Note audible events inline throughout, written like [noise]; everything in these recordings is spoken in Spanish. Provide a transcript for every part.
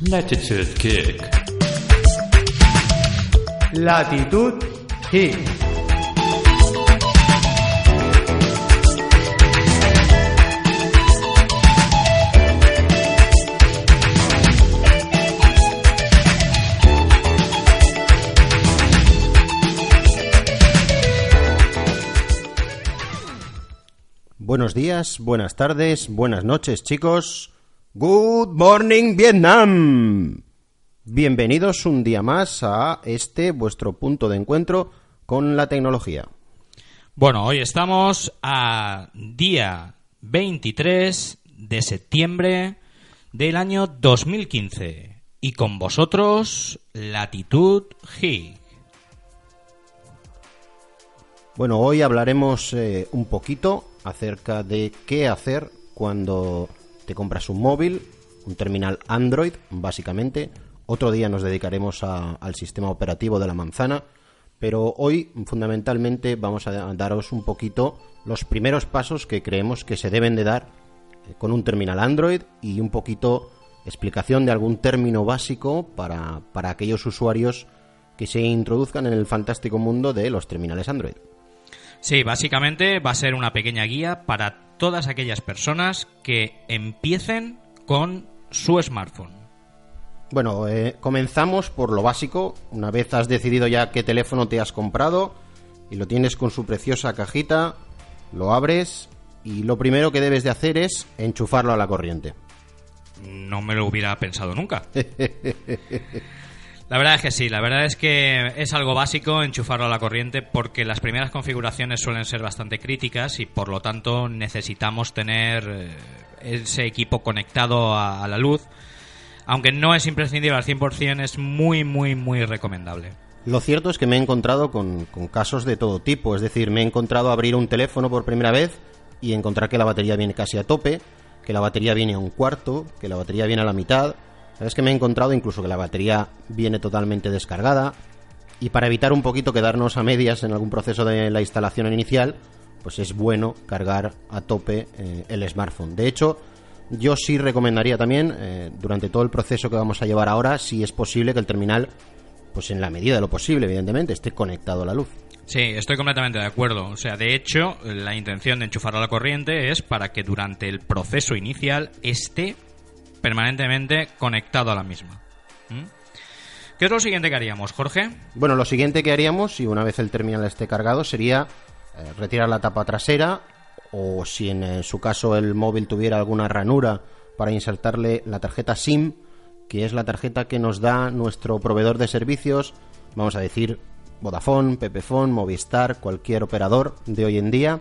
Latitude Kick. Latitud Kick. Buenos días, buenas tardes, buenas noches, chicos. Good morning, Vietnam. Bienvenidos un día más a este vuestro punto de encuentro con la tecnología. Bueno, hoy estamos a día 23 de septiembre del año 2015 y con vosotros Latitud Hig. Bueno, hoy hablaremos eh, un poquito acerca de qué hacer cuando te compras un móvil, un terminal Android, básicamente. Otro día nos dedicaremos al sistema operativo de la manzana, pero hoy fundamentalmente vamos a daros un poquito los primeros pasos que creemos que se deben de dar eh, con un terminal Android y un poquito explicación de algún término básico para, para aquellos usuarios que se introduzcan en el fantástico mundo de los terminales Android. Sí, básicamente va a ser una pequeña guía para todas aquellas personas que empiecen con su smartphone. Bueno, eh, comenzamos por lo básico. Una vez has decidido ya qué teléfono te has comprado y lo tienes con su preciosa cajita, lo abres y lo primero que debes de hacer es enchufarlo a la corriente. No me lo hubiera pensado nunca. [laughs] La verdad es que sí, la verdad es que es algo básico enchufarlo a la corriente porque las primeras configuraciones suelen ser bastante críticas y por lo tanto necesitamos tener eh, ese equipo conectado a, la luz. Aunque no es imprescindible al 100%, es muy, muy, muy recomendable. Lo cierto es que me he encontrado con, con casos de todo tipo. Es decir, me he encontrado abrir un teléfono por primera vez y encontrar que la batería viene casi a tope, que la batería viene a un cuarto, que la batería viene a la mitad. Sabes que me he encontrado incluso que la batería viene totalmente descargada. Y para evitar un poquito quedarnos a medias en algún proceso de la instalación inicial, pues es bueno cargar a tope eh, el smartphone. De hecho, yo sí recomendaría también, eh, durante todo el proceso que vamos a llevar ahora, si es posible que el terminal, pues en la medida de lo posible, evidentemente, esté conectado a la luz. Sí, estoy completamente de acuerdo. O sea, de hecho, la intención de enchufarlo a la corriente es para que durante el proceso inicial esté permanentemente conectado a la misma. ¿Mm? ¿Qué es lo siguiente que haríamos, Jorge? Bueno, lo siguiente que haríamos, si una vez el terminal esté cargado, sería eh, retirar la tapa trasera o si en eh, su caso el móvil tuviera alguna ranura para insertarle la tarjeta SIM, que es la tarjeta que nos da nuestro proveedor de servicios, vamos a decir Vodafone, Pepefone, Movistar, cualquier operador de hoy en día,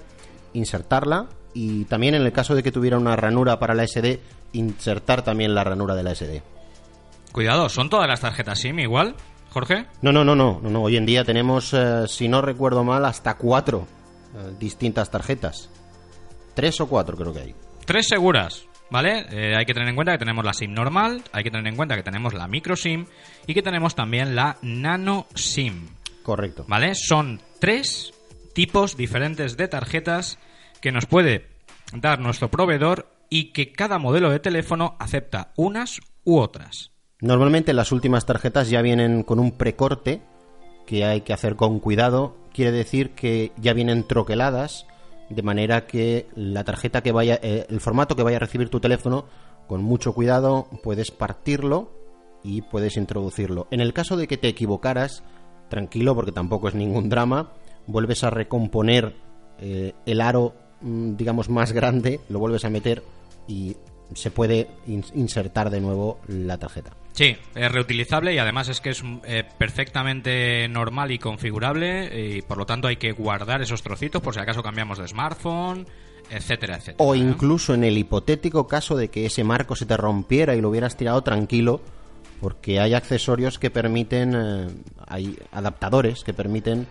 insertarla y también en el caso de que tuviera una ranura para la SD, insertar también la ranura de la SD. Cuidado, ¿son todas las tarjetas SIM igual, Jorge? No, no, no, no, no, no. Hoy en día tenemos, eh, si no recuerdo mal, hasta cuatro eh, distintas tarjetas. Tres o cuatro creo que hay. Tres seguras, ¿vale? Eh, hay que tener en cuenta que tenemos la SIM normal, hay que tener en cuenta que tenemos la micro SIM y que tenemos también la nano SIM. Correcto. ¿Vale? Son tres tipos diferentes de tarjetas que nos puede dar nuestro proveedor y que cada modelo de teléfono acepta unas u otras. Normalmente las últimas tarjetas ya vienen con un precorte que hay que hacer con cuidado. Quiere decir que ya vienen troqueladas de manera que la tarjeta que vaya, eh, el formato que vaya a recibir tu teléfono, con mucho cuidado puedes partirlo y puedes introducirlo. En el caso de que te equivocaras, tranquilo porque tampoco es ningún drama, vuelves a recomponer eh, el aro, mm, digamos, más grande, lo vuelves a meter y se puede in- insertar de nuevo la tarjeta. Sí, es reutilizable y además es que es eh, perfectamente normal y configurable y por lo tanto hay que guardar esos trocitos por si acaso cambiamos de smartphone, etcétera, etcétera. O incluso en el hipotético caso de que ese marco se te rompiera y lo hubieras tirado tranquilo, porque hay accesorios que permiten, eh, hay adaptadores que permiten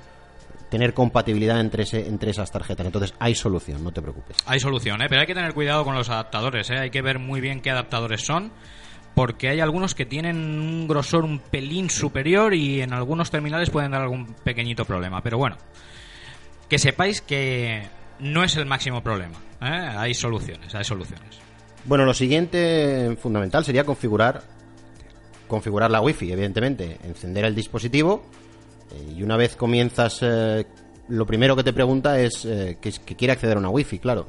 tener compatibilidad entre, ese, entre esas tarjetas. Entonces hay solución, no te preocupes. Hay solución, ¿eh? pero hay que tener cuidado con los adaptadores. ¿eh? Hay que ver muy bien qué adaptadores son, porque hay algunos que tienen un grosor un pelín superior y en algunos terminales pueden dar algún pequeñito problema. Pero bueno, que sepáis que no es el máximo problema. ¿eh? Hay soluciones, hay soluciones. Bueno, lo siguiente fundamental sería configurar configurar la wifi, evidentemente, encender el dispositivo eh, y una vez comienzas eh, lo primero que te pregunta es eh, que, que quiere acceder a una wifi, claro.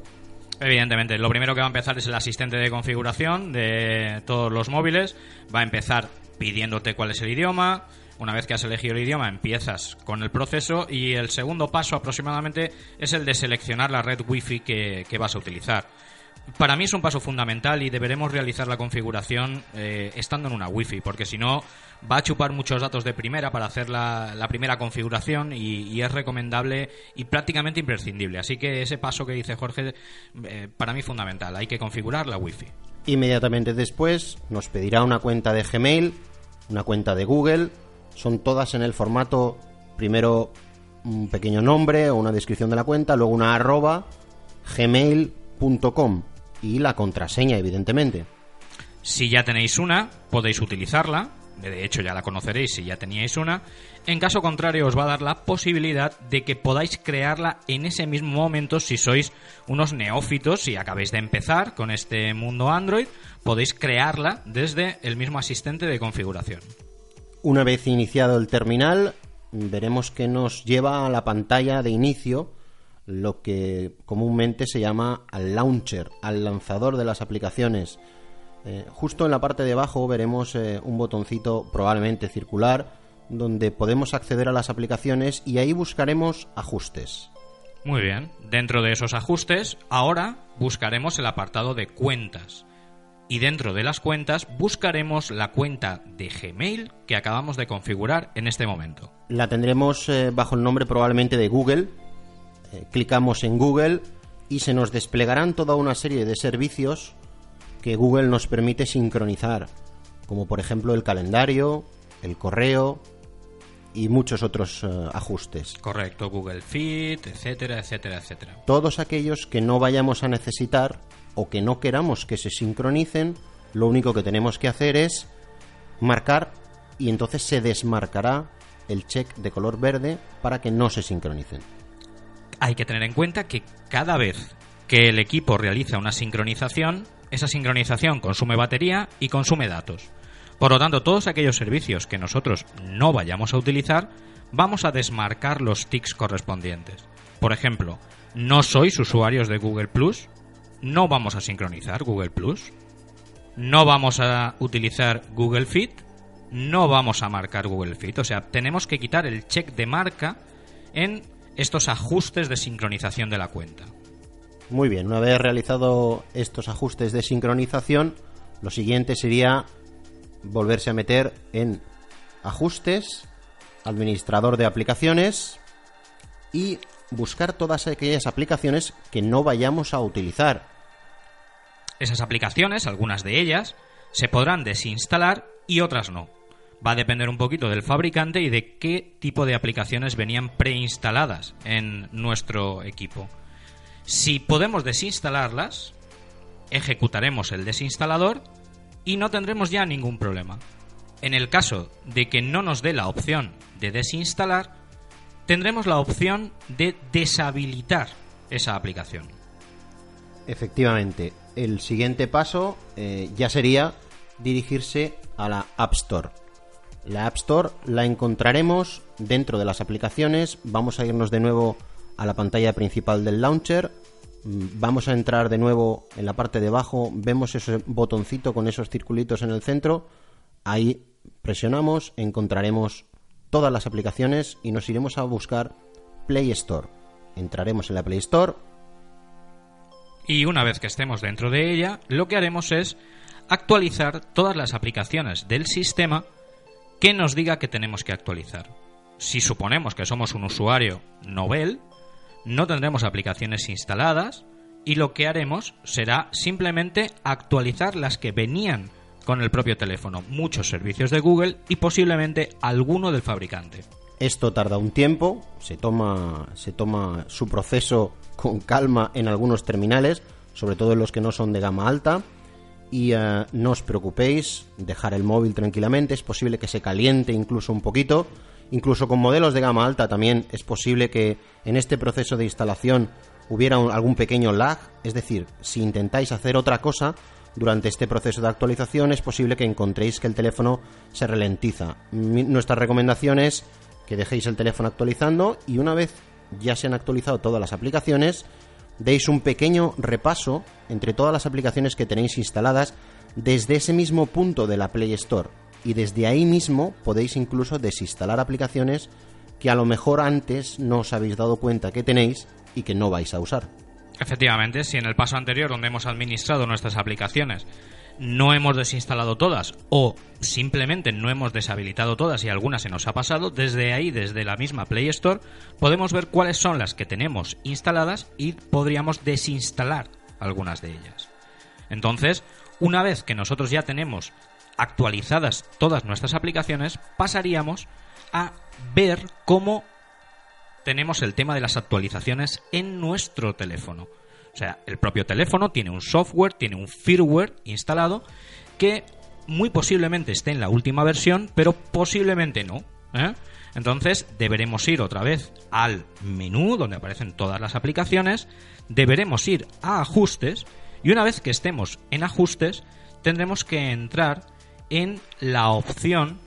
Evidentemente, lo primero que va a empezar es el asistente de configuración de todos los móviles. Va a empezar pidiéndote cuál es el idioma. Una vez que has elegido el idioma, empiezas con el proceso y el segundo paso aproximadamente es el de seleccionar la red wifi que, que vas a utilizar. Para mí es un paso fundamental y deberemos realizar la configuración estando en una wifi, porque si no va a chupar muchos datos de primera para hacer la, la primera configuración y, y es recomendable y prácticamente imprescindible. Así que ese paso que dice Jorge, eh, para mí fundamental. Hay que configurar la wifi. Inmediatamente después nos pedirá una cuenta de Gmail, una cuenta de Google, son todas en el formato primero un pequeño nombre o una descripción de la cuenta, luego una arroba gmail.com y la contraseña evidentemente. Si ya tenéis una, podéis utilizarla. De hecho, ya la conoceréis si ya teníais una. En caso contrario, os va a dar la posibilidad de que podáis crearla en ese mismo momento si sois unos neófitos, si acabáis de empezar con este mundo Android, podéis crearla desde el mismo asistente de configuración. Una vez iniciado el terminal, veremos que nos lleva a la pantalla de inicio lo que comúnmente se llama al launcher, al lanzador de las aplicaciones. Eh, justo en la parte de abajo veremos eh, un botoncito probablemente circular donde podemos acceder a las aplicaciones y ahí buscaremos ajustes. Muy bien, dentro de esos ajustes, ahora buscaremos el apartado de cuentas. Y dentro de las cuentas buscaremos la cuenta de Gmail que acabamos de configurar en este momento. La tendremos eh, bajo el nombre probablemente de Google. Eh, clicamos en Google y se nos desplegarán toda una serie de servicios que Google nos permite sincronizar, como por ejemplo el calendario, el correo y muchos otros eh, ajustes. Correcto, Google Fit, etcétera, etcétera, etcétera. Todos aquellos que no vayamos a necesitar o que no queramos que se sincronicen, lo único que tenemos que hacer es marcar y entonces se desmarcará el check de color verde para que no se sincronicen. Hay que tener en cuenta que cada vez que el equipo realiza una sincronización, esa sincronización consume batería y consume datos. Por lo tanto, todos aquellos servicios que nosotros no vayamos a utilizar, vamos a desmarcar los tics correspondientes. Por ejemplo, no sois usuarios de Google Plus, no vamos a sincronizar Google Plus, no vamos a utilizar Google Fit, no vamos a marcar Google Fit. O sea, tenemos que quitar el check de marca en estos ajustes de sincronización de la cuenta. Muy bien, una vez realizado estos ajustes de sincronización, lo siguiente sería volverse a meter en ajustes, administrador de aplicaciones y buscar todas aquellas aplicaciones que no vayamos a utilizar. Esas aplicaciones, algunas de ellas, se podrán desinstalar y otras no. Va a depender un poquito del fabricante y de qué tipo de aplicaciones venían preinstaladas en nuestro equipo. Si podemos desinstalarlas, ejecutaremos el desinstalador y no tendremos ya ningún problema. En el caso de que no nos dé la opción de desinstalar, tendremos la opción de deshabilitar esa aplicación. Efectivamente, el siguiente paso eh, ya sería dirigirse a la App Store. La App Store la encontraremos dentro de las aplicaciones. Vamos a irnos de nuevo a la pantalla principal del launcher. Mm, Vamos a entrar de nuevo en la parte de abajo. Vemos ese botoncito con esos circulitos en el centro. Ahí presionamos, encontraremos todas las aplicaciones y nos iremos a buscar Play Store. Entraremos en la Play Store. Y una vez que estemos dentro de ella, lo que haremos es actualizar todas las aplicaciones del sistema que nos diga que tenemos que actualizar. Si suponemos que somos un usuario novel, no tendremos aplicaciones instaladas y lo que haremos será simplemente actualizar las que venían con el propio teléfono, muchos servicios de Google y posiblemente alguno del fabricante. Esto tarda un tiempo, se toma, se toma su proceso con calma en algunos terminales, sobre todo en los que no son de gama alta. Y eh, no os preocupéis, dejar el móvil tranquilamente, es posible que se caliente incluso un poquito. Incluso con modelos de gama alta también es posible que en este proceso de instalación hubiera algún pequeño lag, es decir, si intentáis hacer otra cosa durante este proceso de actualización es posible que encontréis que el teléfono se ralentiza. Nuestra recomendación es que dejéis el teléfono actualizando y una vez ya se han actualizado todas las aplicaciones, deis un pequeño repaso entre todas las aplicaciones que tenéis instaladas desde ese mismo punto de la Play Store y desde ahí mismo podéis incluso desinstalar aplicaciones que a lo mejor antes no os habéis dado cuenta que tenéis y que no vais a usar. Efectivamente, si en el paso anterior donde hemos administrado nuestras aplicaciones no hemos desinstalado todas o simplemente no hemos deshabilitado todas y alguna se nos ha pasado, desde ahí, desde la misma Play Store, podemos ver cuáles son las que tenemos instaladas y podríamos desinstalar algunas de ellas. Entonces, una vez que nosotros ya tenemos actualizadas todas nuestras aplicaciones, pasaríamos a ver cómo tenemos el tema de las actualizaciones en nuestro teléfono. O sea, el propio teléfono tiene un software, tiene un firmware instalado que muy posiblemente esté en la última versión, pero posiblemente no. ¿eh? Entonces deberemos ir otra vez al menú donde aparecen todas las aplicaciones, deberemos ir a ajustes y una vez que estemos en ajustes tendremos que entrar en la opción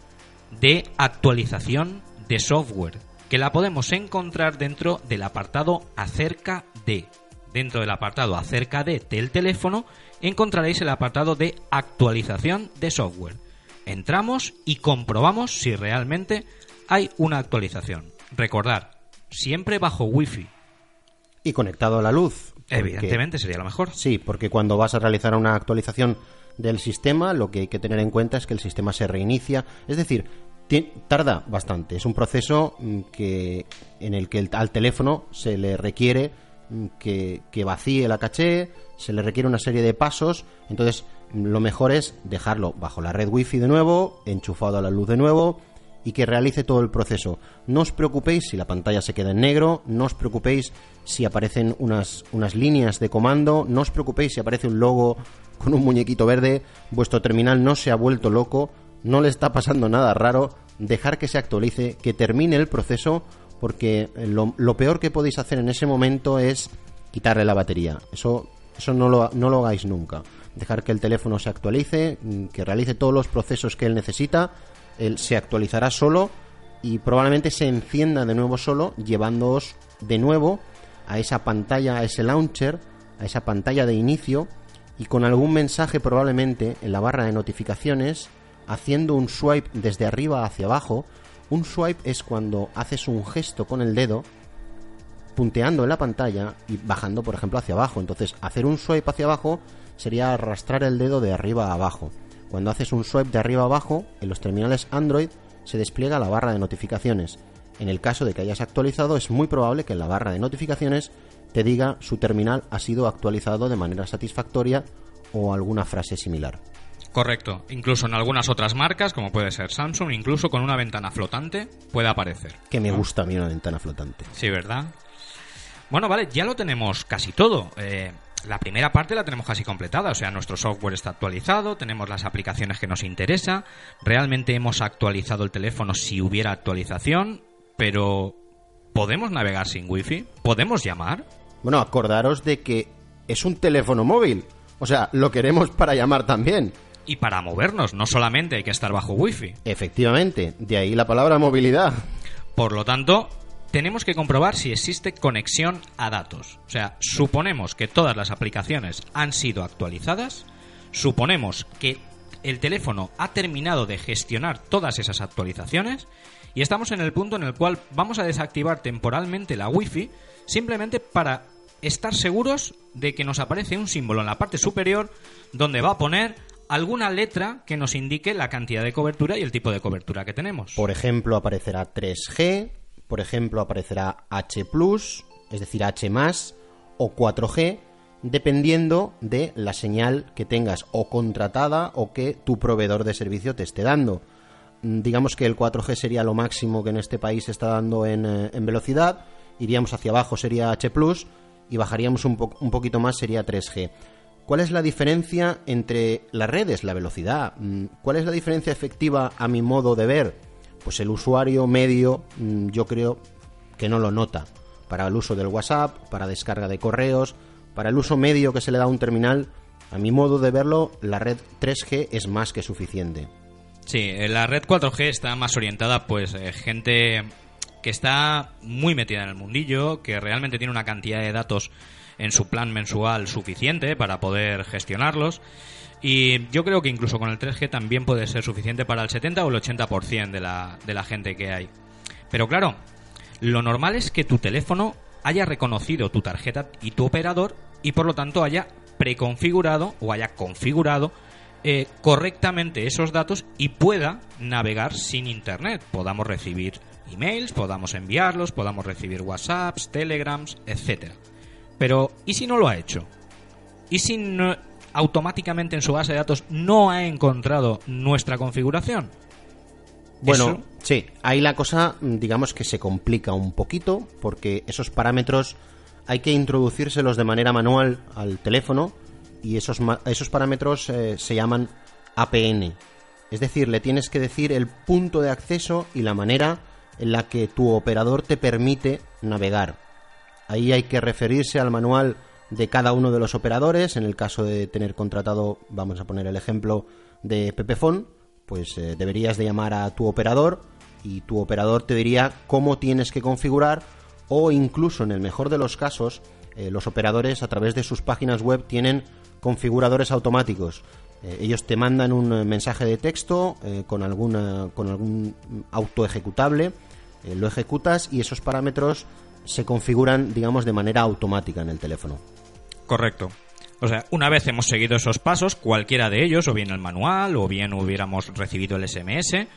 de actualización de software, que la podemos encontrar dentro del apartado acerca de. Dentro del apartado acerca de del teléfono encontraréis el apartado de actualización de software. Entramos y comprobamos si realmente hay una actualización. Recordar, siempre bajo wifi. Y conectado a la luz. Evidentemente sería lo mejor. Sí, porque cuando vas a realizar una actualización del sistema, lo que hay que tener en cuenta es que el sistema se reinicia. Es decir, tarda bastante. Es un proceso mm, que en el que al teléfono se le requiere mm, que, que vacíe la caché, se le requiere una serie de pasos. Entonces, lo mejor es dejarlo bajo la red wifi de nuevo, enchufado a la luz de nuevo y que realice todo el proceso. No os preocupéis si la pantalla se queda en negro, no os preocupéis si aparecen unas, unas líneas de comando, no os preocupéis si aparece un logo con un muñequito verde, vuestro terminal no se ha vuelto loco, no le está pasando nada raro, dejar que se actualice, que termine el proceso, porque lo, lo peor que podéis hacer en ese momento es quitarle la batería. Eso, eso no, lo, no lo hagáis nunca. Dejar que el teléfono se actualice, mm, que realice todos los procesos que él necesita, él se actualizará solo y probablemente se encienda de nuevo solo, llevándoos de nuevo a esa pantalla, a ese launcher, a esa pantalla de inicio y con algún mensaje probablemente en la barra de notificaciones haciendo un swipe desde arriba hacia abajo. Un swipe es cuando haces un gesto con el dedo punteando en la pantalla y bajando, por ejemplo, hacia abajo. Entonces, hacer un swipe hacia abajo sería arrastrar el dedo de arriba a abajo. Cuando haces un swipe de arriba a abajo, en los terminales Android se despliega la barra de notificaciones. En el caso de que hayas actualizado, es muy probable que en la barra de notificaciones te diga su terminal ha sido actualizado de manera satisfactoria o alguna frase similar. Correcto. Incluso en algunas otras marcas, como puede ser Samsung, incluso con una ventana flotante, puede aparecer. Que me gusta a mí una ventana flotante. Sí, ¿verdad? Bueno, vale, ya lo tenemos casi todo. Eh, la primera parte la tenemos casi completada, o sea, nuestro software está actualizado, tenemos las aplicaciones que nos interesa, realmente hemos actualizado el teléfono si hubiera actualización, pero ¿podemos navegar sin wifi? ¿Podemos llamar? Bueno, acordaros de que es un teléfono móvil. O sea, lo queremos para llamar también. Y para movernos, no solamente hay que estar bajo wifi. Efectivamente, de ahí la palabra movilidad. Por lo tanto, tenemos que comprobar si existe conexión a datos. O sea, suponemos que todas las aplicaciones han sido actualizadas, suponemos que el teléfono ha terminado de gestionar todas esas actualizaciones y estamos en el punto en el cual vamos a desactivar temporalmente la Wi-Fi simplemente para estar seguros de que nos aparece un símbolo en la parte superior donde va a poner alguna letra que nos indique la cantidad de cobertura y el tipo de cobertura que tenemos. Por ejemplo, aparecerá 3G, por ejemplo, aparecerá H, es decir, H, o 4G, dependiendo de la señal que tengas o contratada o que tu proveedor de servicio te esté dando. Mm, Digamos que el 4G sería lo máximo que en este país se está dando en, eh, velocidad, iríamos hacia abajo sería H ⁇ y bajaríamos un, un poquito más sería 3G. ¿Cuál es la diferencia entre las redes, la velocidad? Mm, ¿Cuál es la diferencia efectiva a mi modo de ver? Pues el usuario medio mm, yo creo que no lo nota. Para el uso del WhatsApp, para descarga de correos, para el uso medio que se le da a un terminal, a mi modo de verlo, la red 3G es más que suficiente. Sí, eh, la red 4G está más orientada, pues, eh, gente que está muy metida en el mundillo, que realmente tiene una cantidad de datos en su plan mensual suficiente para poder gestionarlos. Y yo creo que incluso con el 3G también puede ser suficiente para el 70 o el 80% de la, de la gente que hay. Pero claro, lo normal es que tu teléfono haya reconocido tu tarjeta y tu operador y por lo tanto haya preconfigurado o haya configurado eh, correctamente esos datos y pueda navegar sin internet. Podamos recibir emails, podamos enviarlos, podamos recibir WhatsApps, Telegrams, etcétera. Pero, ¿y si no lo ha hecho? ¿Y si no- automáticamente en su base de datos no ha encontrado nuestra configuración? Bueno, Eso- sí, ahí la cosa, mm, digamos que se complica un poquito, porque esos parámetros hay que introducírselos de manera manual al teléfono y esos, esos parámetros eh, se llaman APN. Es decir, le tienes que decir el punto de acceso y la manera en la que tu operador te permite navegar. Ahí hay que referirse al manual de cada uno de los operadores. En el caso de tener contratado, vamos a poner el ejemplo de Pepefon, pues eh, deberías de llamar a tu operador y tu operador te diría cómo tienes que configurar o incluso en el mejor de los casos eh, los operadores a través de sus páginas web tienen configuradores automáticos. Eh, ellos te mandan un mensaje de texto con, con algún auto ejecutable, lo ejecutas y esos parámetros se configuran, digamos, de manera automática en el teléfono. Correcto. O sea, una vez hemos seguido esos pasos, cualquiera de ellos, o bien el manual, o bien hubiéramos recibido el SMS,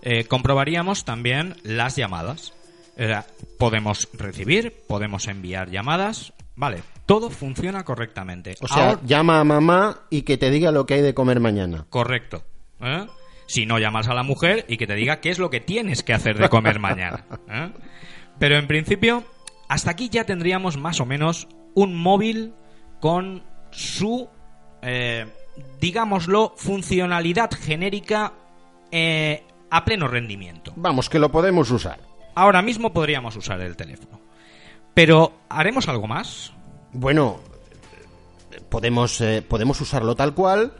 eh, comprobaríamos también las llamadas. O sea, podemos recibir, podemos enviar llamadas, vale, todo funciona correctamente. O sea, Ahora- llama a mamá y que te diga lo que hay de comer mañana. correcto. ¿eh? Si no llamas a la mujer y que te diga qué es lo que tienes que hacer de comer [laughs] mañana. ¿eh? Pero en principio, hasta aquí ya tendríamos más o menos un móvil con su, eh, digámoslo, funcionalidad genérica eh, a pleno rendimiento. Vamos, que lo podemos usar. Ahora mismo podríamos usar el teléfono. Pero, ¿haremos algo más? Bueno, podemos, eh, podemos usarlo tal cual.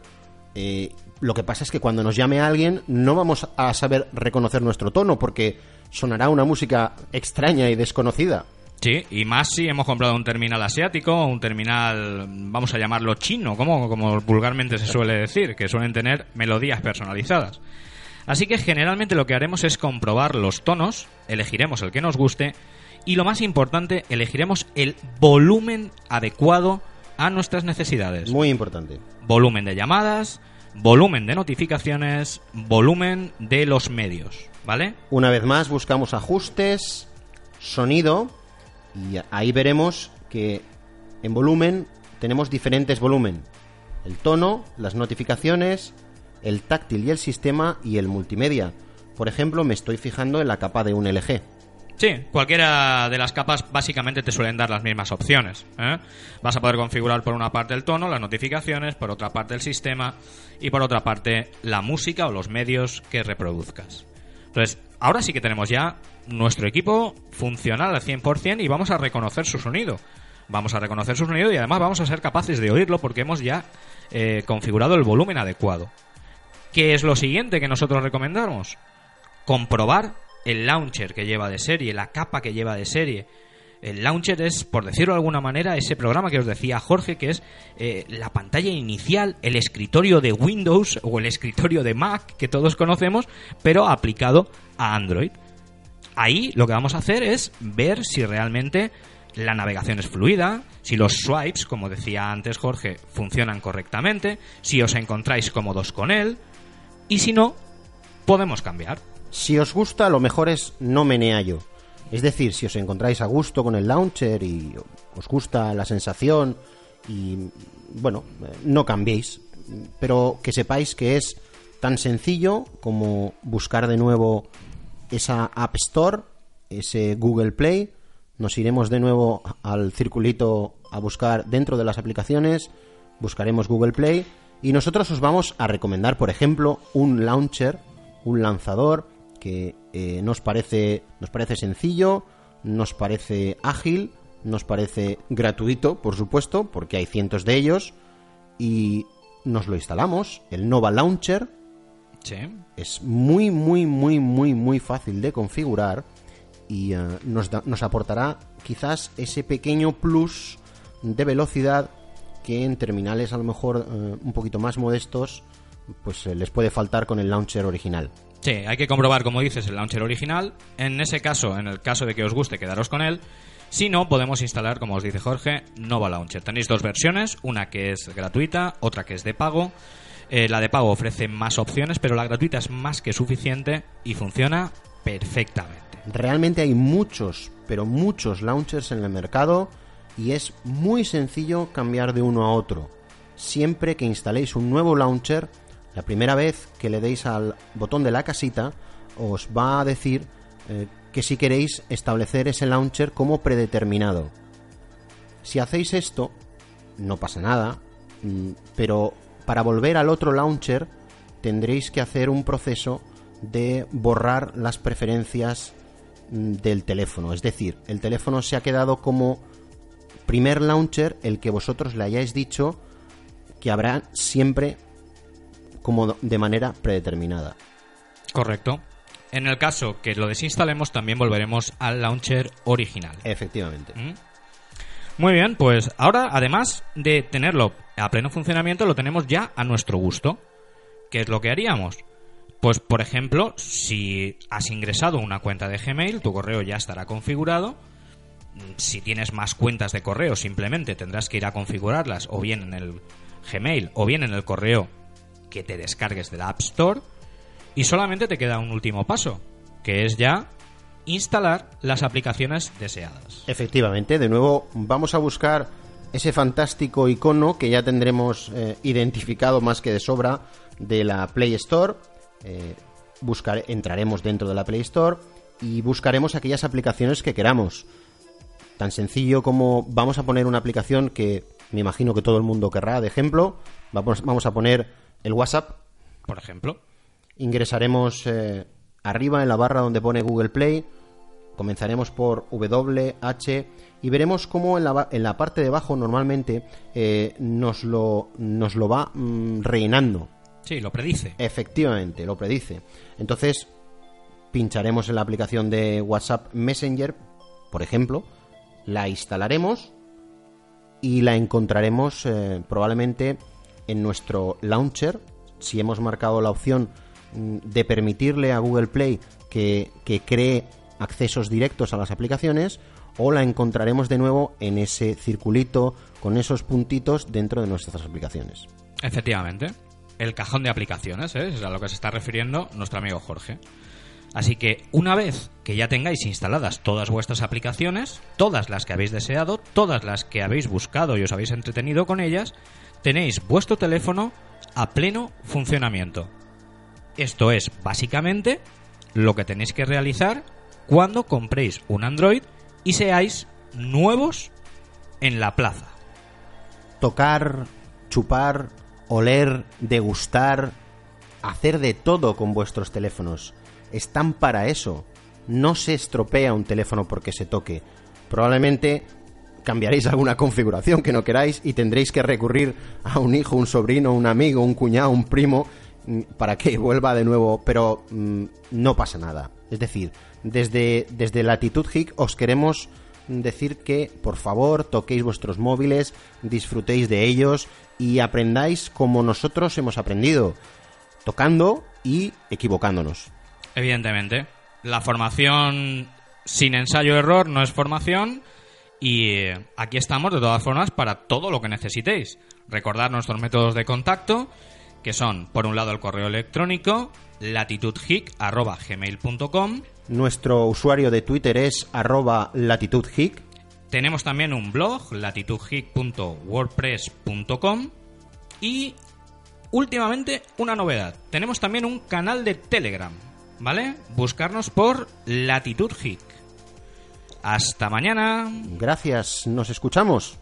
eh, lo que pasa es que cuando nos llame alguien no vamos a saber reconocer nuestro tono porque sonará una música extraña y desconocida. Sí, y más si hemos comprado un terminal asiático un terminal, vamos a llamarlo chino, como, como vulgarmente se suele decir, que suelen tener melodías personalizadas. Así que generalmente lo que haremos es comprobar los tonos, elegiremos el que nos guste y lo más importante, elegiremos el volumen adecuado a nuestras necesidades. Muy importante. Volumen de llamadas, volumen de notificaciones, volumen de los medios, ¿vale? Una vez más buscamos ajustes, sonido y ahí veremos que en volumen tenemos diferentes volumen. El tono, las notificaciones, el táctil y el sistema y el multimedia. Por ejemplo, me estoy fijando en la capa de un LG. Sí, cualquiera de las capas básicamente te suelen dar las mismas opciones. ¿eh? Vas a poder configurar por una parte el tono, las notificaciones, por otra parte el sistema y por otra parte la música o los medios que reproduzcas. Entonces, ahora sí que tenemos ya nuestro equipo funcional al 100% y vamos a reconocer su sonido. Vamos a reconocer su sonido y además vamos a ser capaces de oírlo porque hemos ya eh, configurado el volumen adecuado. ¿Qué es lo siguiente que nosotros recomendamos? Comprobar el launcher que lleva de serie, la capa que lleva de serie. El launcher es, por decirlo de alguna manera, ese programa que os decía Jorge, que es eh, la pantalla inicial, el escritorio de Windows o el escritorio de Mac que todos conocemos, pero aplicado a Android. Ahí lo que vamos a hacer es ver si realmente la navegación es fluida, si los swipes, como decía antes Jorge, funcionan correctamente, si os encontráis cómodos con él, y si no, podemos cambiar. Si os gusta, lo mejor es no meneallo. Es decir, si os encontráis a gusto con el launcher y os gusta la sensación y bueno, no cambiéis, pero que sepáis que es tan sencillo como buscar de nuevo esa App Store, ese Google Play, nos iremos de nuevo al circulito a buscar dentro de las aplicaciones, buscaremos Google Play y nosotros os vamos a recomendar, por ejemplo, un launcher, un lanzador que eh, nos parece nos parece sencillo, nos parece ágil, nos parece gratuito, por supuesto, porque hay cientos de ellos y nos lo instalamos, el Nova Launcher. Sí. Es muy, muy, muy, muy, muy fácil de configurar y eh, nos, da- nos aportará quizás ese pequeño plus de velocidad que en terminales a lo mejor eh, un poquito más modestos pues les puede faltar con el launcher original. Sí, hay que comprobar, como dices, el launcher original. En ese caso, en el caso de que os guste, quedaros con él. Si no, podemos instalar, como os dice Jorge, Nova Launcher. Tenéis dos versiones, una que es gratuita, otra que es de pago. Eh, la de pago ofrece más opciones, pero la gratuita es más que suficiente y funciona perfectamente. Realmente hay muchos, pero muchos launchers en el mercado y es muy sencillo cambiar de uno a otro. Siempre que instaléis un nuevo launcher, la primera vez que le deis al botón de la casita, os va a decir eh, que si queréis establecer ese launcher como predeterminado. Si hacéis esto, no pasa nada, mm, pero para volver al otro launcher tendréis que hacer un proceso de borrar las preferencias mm, del teléfono. Es decir, el teléfono se ha quedado como primer launcher el que vosotros le hayáis dicho que habrá siempre como de manera predeterminada. Correcto. En el caso que lo desinstalemos, también volveremos al launcher original. Efectivamente. ¿Mm? Muy bien, pues ahora, además de tenerlo a pleno funcionamiento, lo tenemos ya a nuestro gusto. ¿Qué es lo que haríamos? Pues, por ejemplo, si has ingresado una cuenta de Gmail, tu correo ya estará configurado. Si tienes más cuentas de correo, simplemente tendrás que ir a configurarlas o bien en el Gmail o bien en el correo que te descargues de la App Store. Y solamente te queda un último paso, que es ya instalar las aplicaciones deseadas. Efectivamente, de nuevo vamos a buscar ese fantástico icono que ya tendremos eh, identificado más que de sobra de la Play Store. Eh, entraremos dentro de la Play Store y buscaremos aquellas aplicaciones que queramos. Tan sencillo como vamos a poner una aplicación que me imagino que todo el mundo querrá, de ejemplo. Vamos, vamos a poner el WhatsApp. Por ejemplo. Ingresaremos eh, arriba en la barra donde pone Google Play. Comenzaremos por W, H y veremos cómo en la, en la parte de abajo normalmente eh, nos, lo, nos lo va mm, rellenando. Sí, lo predice. Efectivamente, lo predice. Entonces, pincharemos en la aplicación de WhatsApp Messenger, por ejemplo, la instalaremos y la encontraremos eh, probablemente en nuestro launcher. Si hemos marcado la opción mm, de permitirle a Google Play que, que cree accesos directos a las aplicaciones, o la encontraremos de nuevo en ese circulito con esos puntitos dentro de nuestras aplicaciones. Efectivamente. El cajón de aplicaciones, ¿eh? es a lo que se está refiriendo nuestro amigo Jorge. Así que una vez que ya tengáis instaladas todas vuestras aplicaciones, todas las que habéis deseado, todas las que habéis buscado y os habéis entretenido con ellas, tenéis vuestro teléfono a pleno funcionamiento. Esto es básicamente lo que tenéis que realizar cuando compréis un Android y seáis nuevos en la plaza. tocar, chupar, oler, degustar, hacer de todo con vuestros teléfonos. Están para eso. No se estropea un teléfono porque se toque. Probablemente cambiaréis alguna configuración que no queráis y tendréis que recurrir a un hijo, un sobrino, un amigo, un cuñado, un primo mm, para que [laughs] vuelva de nuevo, pero mm, no pasa nada. Es decir, desde, desde Latitud Hic os queremos decir que por favor toquéis vuestros móviles, disfrutéis de ellos y aprendáis como nosotros hemos aprendido, tocando y equivocándonos. Evidentemente. La formación sin ensayo-error no es formación y eh, aquí estamos de todas formas para todo lo que necesitéis. Recordad nuestros métodos de contacto, que son, por un lado, el correo electrónico latitudhic.gmail.com Nuestro usuario de Twitter es arroba latitudhic. Tenemos también un blog, latitudgeek.wordpress.com y últimamente una novedad. Tenemos también un canal de Telegram, ¿vale? Buscarnos por Latitud Geek. Hasta mañana. Gracias, nos escuchamos.